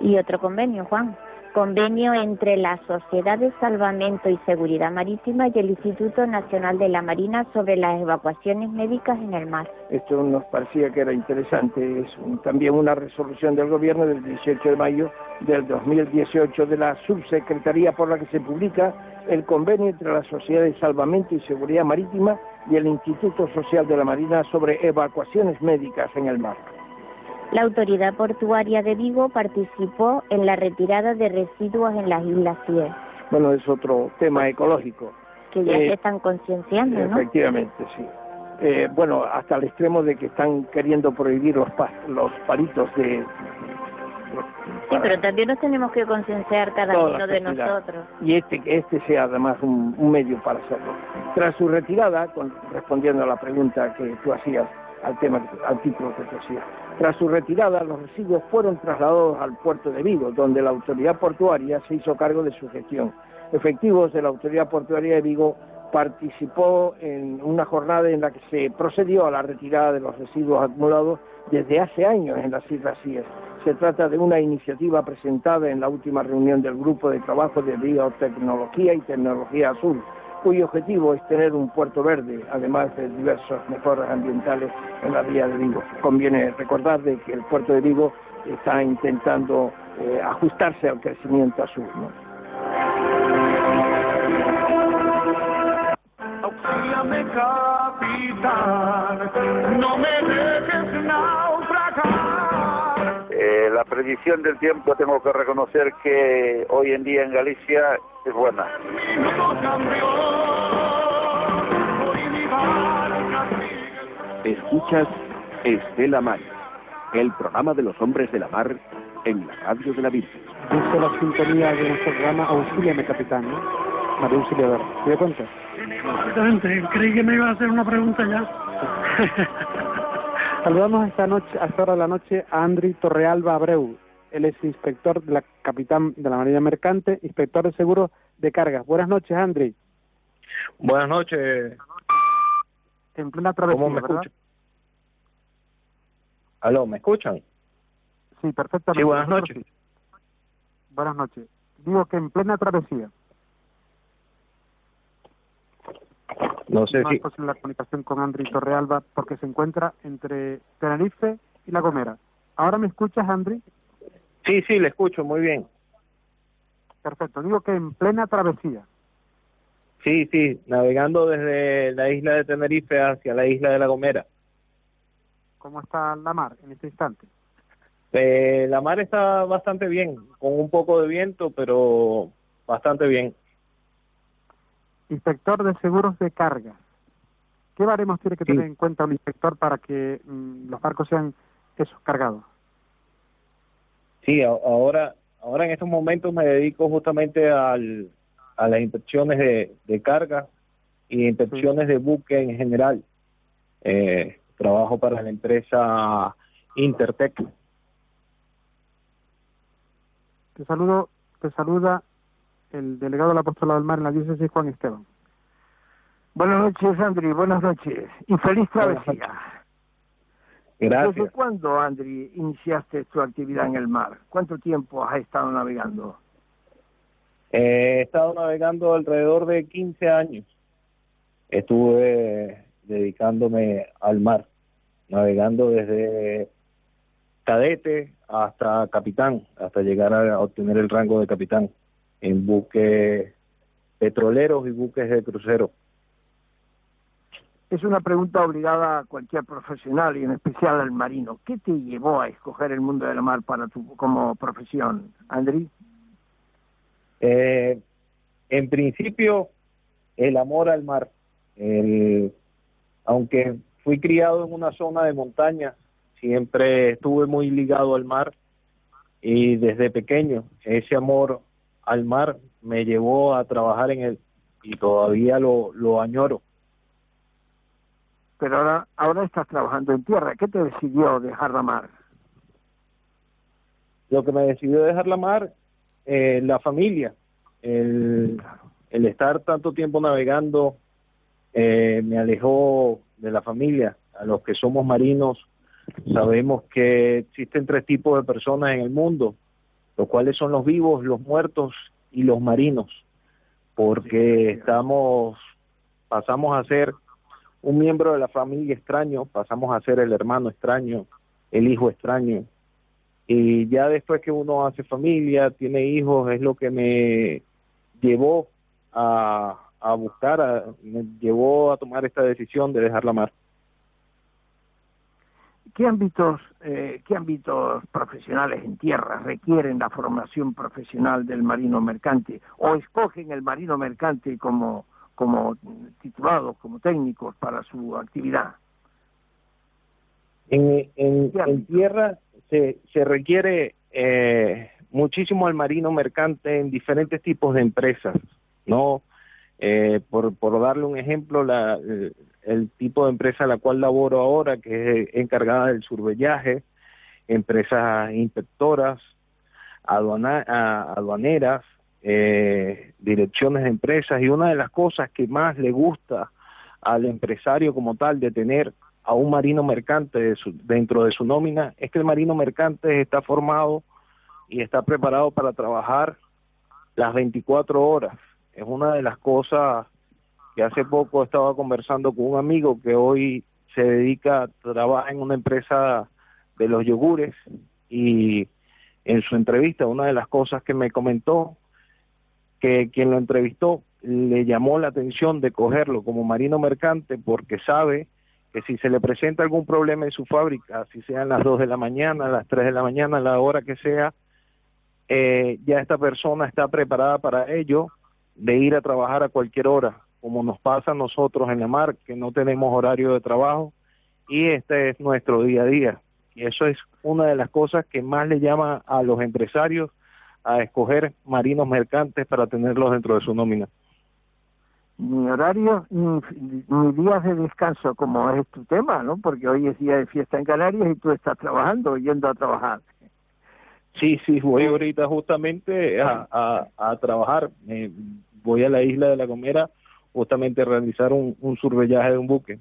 Y otro convenio, Juan convenio entre la Sociedad de Salvamento y Seguridad Marítima y el Instituto Nacional de la Marina sobre las evacuaciones médicas en el mar. Esto nos parecía que era interesante. Es también una resolución del Gobierno del 18 de mayo del 2018 de la Subsecretaría por la que se publica el convenio entre la Sociedad de Salvamento y Seguridad Marítima y el Instituto Social de la Marina sobre evacuaciones médicas en el mar. La autoridad portuaria de Vigo participó en la retirada de residuos en las Islas Cíes. Bueno, es otro tema ecológico. Que ya se eh, están concienciando, ¿no? Efectivamente, sí. Eh, bueno, hasta el extremo de que están queriendo prohibir los, los palitos de... Sí, pero también nos tenemos que concienciar cada uno de nosotros. Y este, este sea además un, medio para hacerlo. Tras su retirada, respondiendo a la pregunta que tú hacías, al tema, al título que hacías, tras su retirada, los residuos fueron trasladados al puerto de Vigo, donde la autoridad portuaria se hizo cargo de su gestión. Efectivos de la autoridad portuaria de Vigo participó en una jornada en la que se procedió a la retirada de los residuos acumulados desde hace años en las Islas Cíes. Se trata de una iniciativa presentada en la última reunión del Grupo de Trabajo de Biotecnología y Tecnología Azul, cuyo objetivo es tener un puerto verde, además de diversas mejoras ambientales en la vía de Vigo. Conviene recordar de que el puerto de Vigo está intentando eh, ajustarse al crecimiento azul. ¿no? me dejes la predicción del tiempo tengo que reconocer que hoy en día en Galicia es buena. Escuchas Estela Mar, el programa de los hombres de la mar en la radio de la Virgen. Busco la sintonía de nuestro programa Auxíliame Capitán, ¿no? María Auxiliador. ¿Te das cuenta? Exactamente, creí que me iba a hacer una pregunta ya. Saludamos esta noche, a esta hora de la noche a Andri Torrealba Abreu. Él es inspector de la capitán de la Marina Mercante, inspector de seguros de cargas. Buenas noches, Andri. Buenas noches. En plena travesía, ¿Cómo me escuchan? Aló, ¿me escuchan? Sí, perfectamente. Sí, buenas noches. Buenas noches. Digo que en plena travesía. No sé si... en la comunicación con Andri Torrealba porque se encuentra entre Tenerife y La Gomera. ¿Ahora me escuchas, Andri? Sí, sí, le escucho muy bien. Perfecto. Digo que en plena travesía. Sí, sí, navegando desde la isla de Tenerife hacia la isla de La Gomera. ¿Cómo está la mar en este instante? Eh, la mar está bastante bien, con un poco de viento, pero bastante bien. Inspector de seguros de carga. ¿Qué baremos tiene que tener en cuenta un inspector para que mm, los barcos sean esos cargados? Sí, ahora, ahora en estos momentos me dedico justamente al, a las inspecciones de, carga y inspecciones de buque en general. Eh, trabajo para la empresa Intertech. Te saludo, te saluda el delegado del Apostolado del Mar en la diócesis Juan Esteban. Buenas noches, Andri, buenas noches. Infeliz travesía. Gracias. ¿Desde cuándo, Andri, iniciaste tu actividad en el mar? ¿Cuánto tiempo has estado navegando? Eh, he estado navegando alrededor de 15 años. Estuve dedicándome al mar, navegando desde cadete hasta capitán, hasta llegar a obtener el rango de capitán en buques petroleros y buques de crucero. Es una pregunta obligada a cualquier profesional y en especial al marino. ¿Qué te llevó a escoger el mundo del mar para tu como profesión, Andri? Eh, en principio, el amor al mar. aunque fui criado en una zona de montaña, siempre estuve muy ligado al mar y desde pequeño ese amor al mar me llevó a trabajar en él y todavía lo, lo añoro. Pero ahora, ahora estás trabajando en tierra. ¿Qué te decidió dejar la mar? Lo que me decidió dejar la mar, eh, la familia, el, el estar tanto tiempo navegando eh, me alejó de la familia. A los que somos marinos sabemos que existen tres tipos de personas en el mundo, los cuales son los vivos, los muertos y los marinos, porque estamos, pasamos a ser un miembro de la familia extraño, pasamos a ser el hermano extraño, el hijo extraño. Y ya después que uno hace familia, tiene hijos, es lo que me llevó a, a buscar, me llevó a tomar esta decisión de dejar la mar. ¿Qué ámbitos, eh, ¿Qué ámbitos profesionales en tierra requieren la formación profesional del marino mercante o escogen el marino mercante como, como titulados, como técnicos para su actividad? En, en, tierra se, se requiere eh, muchísimo al marino mercante en diferentes tipos de empresas, ¿no? Eh, por, darle un ejemplo, la, el, tipo de empresa a la cual laboro ahora, que es encargada del survellaje, empresas inspectoras, aduaneras, eh, direcciones de empresas, y una de las cosas que más le gusta al empresario como tal de tener a un marino mercante dentro de su nómina es que el marino mercante está formado y está preparado para trabajar las 24 horas es una de las cosas que hace poco estaba conversando con un amigo que hoy se dedica, trabaja en una empresa de los yogures y en su entrevista una de las cosas que me comentó que quien lo entrevistó le llamó la atención de cogerlo como marino mercante porque sabe que si se le presenta algún problema en su fábrica, si sean las 2 de la mañana, las 3 de la mañana, la hora que sea, eh, ya esta persona está preparada para ello de ir a trabajar a cualquier hora, como nos pasa a nosotros en la mar, que no tenemos horario de trabajo y este es nuestro día a día. Y eso es una de las cosas que más le llama a los empresarios a escoger marinos mercantes para tenerlos dentro de su nómina. Ni horario ni, días de descanso, como es tu tema, ¿no? Porque hoy es día de fiesta en Canarias y tú estás trabajando, yendo a trabajar. Sí, sí, voy ahorita justamente a, a, trabajar. voy a la isla de La Gomera justamente a realizar un, un survellaje de un buque.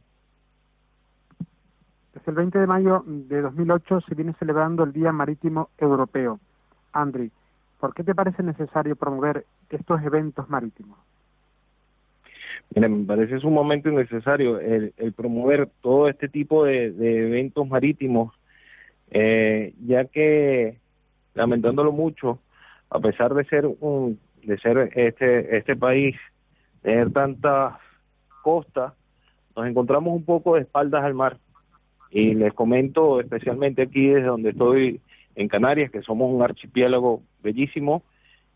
Desde el 20 de mayo de 2008 se viene celebrando el Día Marítimo Europeo. Andri, ¿por qué te parece necesario promover estos eventos marítimos? Mira, me parece sumamente necesario el, el promover todo este tipo de, de eventos marítimos, eh, ya que lamentándolo mucho, a pesar de ser un, de ser este, este país, tener tantas costas, nos encontramos un poco de espaldas al mar. Y les comento especialmente aquí desde donde estoy en Canarias, que somos un archipiélago bellísimo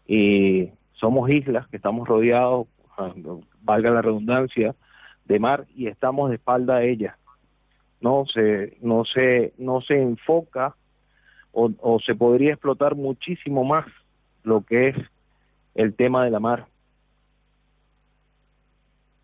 y somos islas que estamos rodeados, ah, valga la redundancia, de mar y estamos de espalda a ella. No se, no se, no se enfoca o, se podría explotar muchísimo más lo que es el tema de la mar.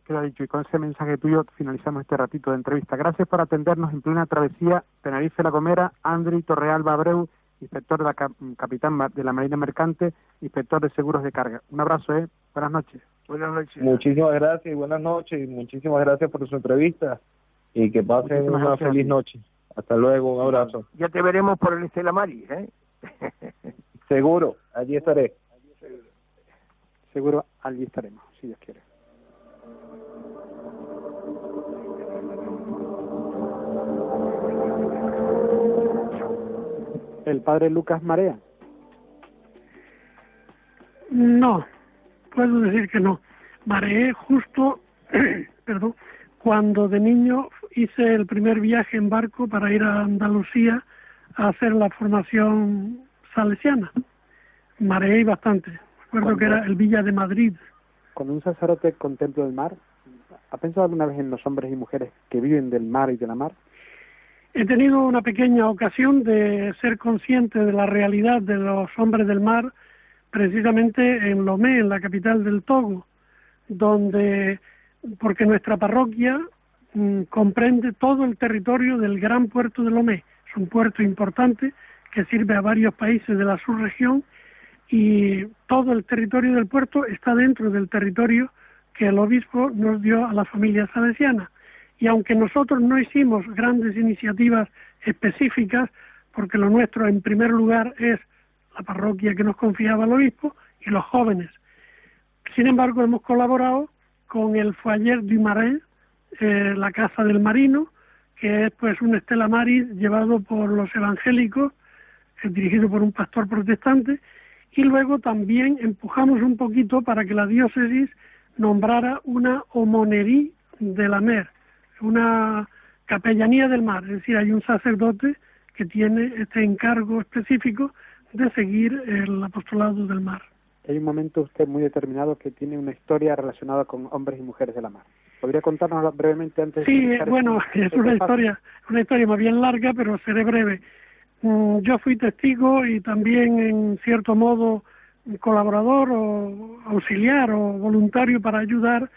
Queda dicho, y con ese mensaje tuyo finalizamos este ratito de entrevista. Gracias por atendernos en plena travesía Tenerife-La Gomera, Andri Torrealba Abreu, inspector de la capitán de la Marina Mercante, inspector de seguros de carga. Un abrazo, ¿eh? Buenas noches. Buenas noches. Muchísimas gracias y buenas noches y muchísimas gracias por su entrevista y que pasen una feliz noche. Hasta luego, un abrazo. Ya te veremos por el Estela Maris, ¿eh? Seguro, allí estaré. Seguro, allí estaremos, si Dios quiere. ¿El padre Lucas Marea? No, puedo decir que no. Mareé justo, perdón, cuando de niño hice el primer viaje en barco para ir a Andalucía a hacer la formación salesiana. Mareé bastante. Recuerdo que era el Villa de Madrid. Cuando un sacerdote contempla el mar, ¿ha pensado alguna vez en los hombres y mujeres que viven del mar y de la mar? He tenido una pequeña ocasión de ser consciente de la realidad de los hombres del mar precisamente en Lomé, en la capital del Togo, donde, porque nuestra parroquia mm, comprende todo el territorio del gran puerto de Lomé. Es un puerto importante que sirve a varios países de la subregión y todo el territorio del puerto está dentro del territorio que el obispo nos dio a la familia salesiana. Y aunque nosotros no hicimos grandes iniciativas específicas, porque lo nuestro en primer lugar es la parroquia que nos confiaba el obispo y los jóvenes. Sin embargo, hemos colaborado con el Foyer du Marais, eh, la Casa del Marino, que es pues un Estela Maris llevado por los evangélicos, eh, dirigido por un pastor protestante, y luego también empujamos un poquito para que la diócesis nombrara una homonería de la mer, una capellanía del mar, es decir, hay un sacerdote que tiene este encargo específico de seguir el apostolado del mar. Hay un momento usted muy determinado que tiene una historia relacionada con hombres y mujeres de la mar. ¿Podría contarnos brevemente antes? Sí, bueno, es una historia, una historia más bien larga, pero seré breve. Mm, yo fui testigo y también en cierto modo colaborador o auxiliar o voluntario para ayudar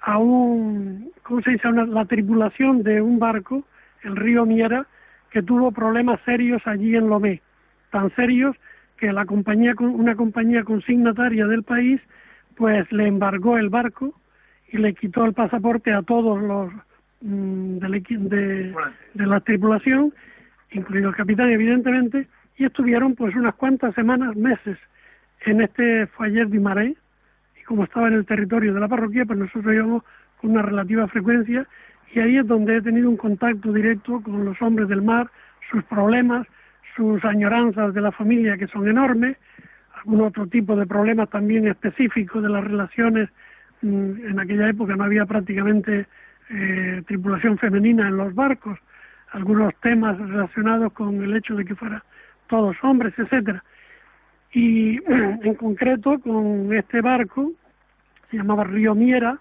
a un, ¿cómo se dice?, a la tripulación de un barco, el río Miera, que tuvo problemas serios allí en Lomé, tan serios que la compañía, una compañía consignataria del país, pues le embargó el barco y le quitó el pasaporte a todos los mm, de, de la tripulación incluido el capitán evidentemente, y estuvieron pues unas cuantas semanas, meses, en este Foyer de Marais, y como estaba en el territorio de la parroquia, pues nosotros íbamos con una relativa frecuencia, y ahí es donde he tenido un contacto directo con los hombres del mar, sus problemas, sus añoranzas de la familia que son enormes, algún otro tipo de problemas también específicos de las relaciones. Mm, en aquella época no había prácticamente eh, tripulación femenina en los barcos, algunos temas relacionados con el hecho de que fueran todos hombres, etcétera. Y en concreto con este barco, se llamaba Río Miera,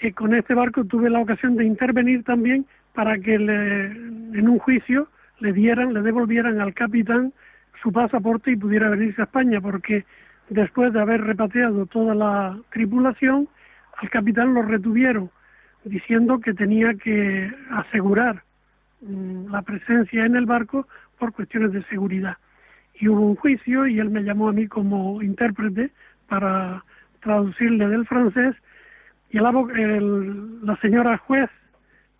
y con este barco tuve la ocasión de intervenir también para que le, en un juicio le dieran, le devolvieran al capitán su pasaporte y pudiera venirse a España, porque después de haber repatriado toda la tripulación, al capitán lo retuvieron, diciendo que tenía que asegurar Mm, la presencia en el barco por cuestiones de seguridad. Y hubo un juicio y él me llamó a mí como intérprete para traducirle del francés y el, la señora juez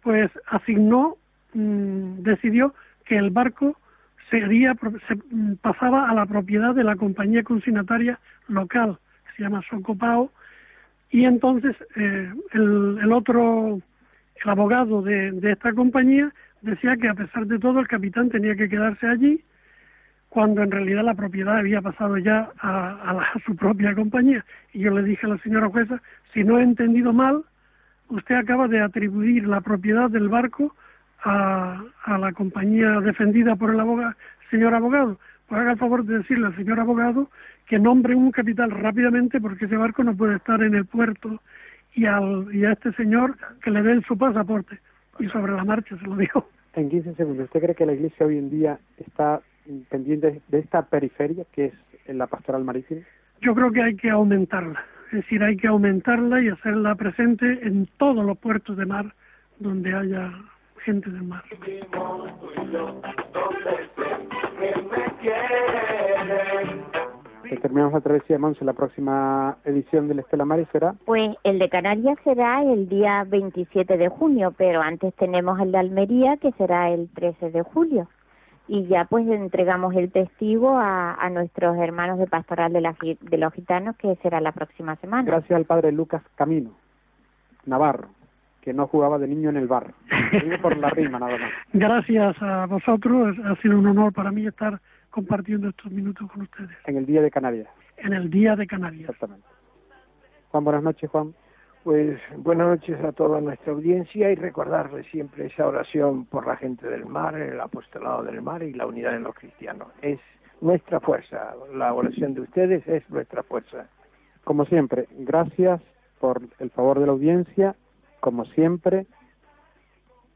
pues asignó, mm, decidió que el barco se pasaba a la propiedad de la compañía consignataria local, que se llama Socopao, y entonces eh, el, otro, el abogado de, de esta compañía decía que a pesar de todo el capitán tenía que quedarse allí cuando en realidad la propiedad había pasado ya a, su propia compañía. Y yo le dije a la señora jueza, si no he entendido mal, usted acaba de atribuir la propiedad del barco a, la compañía defendida por el abogado, señor abogado. Pues haga el favor de decirle al señor abogado que nombre un capital rápidamente porque ese barco no puede estar en el puerto y, al, y a este señor que le den su pasaporte y sobre la marcha se lo dijo. En 15 segundos, ¿usted cree que la Iglesia hoy en día está pendiente de esta periferia que es la pastoral marítima? Yo creo que hay que aumentarla, es decir, hay que aumentarla y hacerla presente en todos los puertos de mar donde haya gente del mar terminamos la travesía de Monse, la próxima edición del Estela Maris será? Pues el de Canarias será el día 27 de junio, pero antes tenemos el de Almería que será el 13 de julio. Y ya pues entregamos el testigo a, a nuestros hermanos de Pastoral de, la, de los Gitanos que será la próxima semana. Gracias al padre Lucas Camino, Navarro que no jugaba de niño en el bar. por la rima nada más. Gracias a vosotros, ha sido un honor para mí estar compartiendo estos minutos con ustedes. En el Día de Canarias. En el Día de Canarias. Exactamente. Juan, buenas noches, Juan. Pues buenas noches a toda nuestra audiencia y recordarles siempre esa oración por la gente del mar, el apostolado del mar y la unidad de los cristianos. Es nuestra fuerza, la oración de ustedes es nuestra fuerza. Como siempre, gracias por el favor de la audiencia. Como siempre,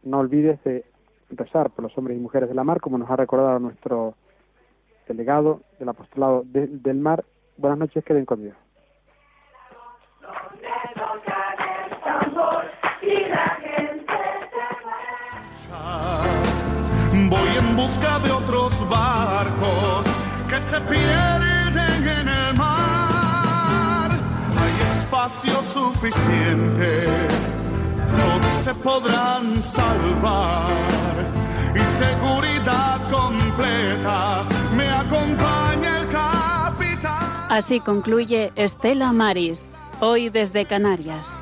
no olvides de rezar por los hombres y mujeres de la mar, como nos ha recordado nuestro delegado del apostolado del mar Buenas noches, queden con Dios. Voy en busca de otros barcos que se pierden en el mar. Hay espacio suficiente, se podrán salvar. Y seguridad completa me acompaña el capitán. Así concluye Estela Maris, hoy desde Canarias.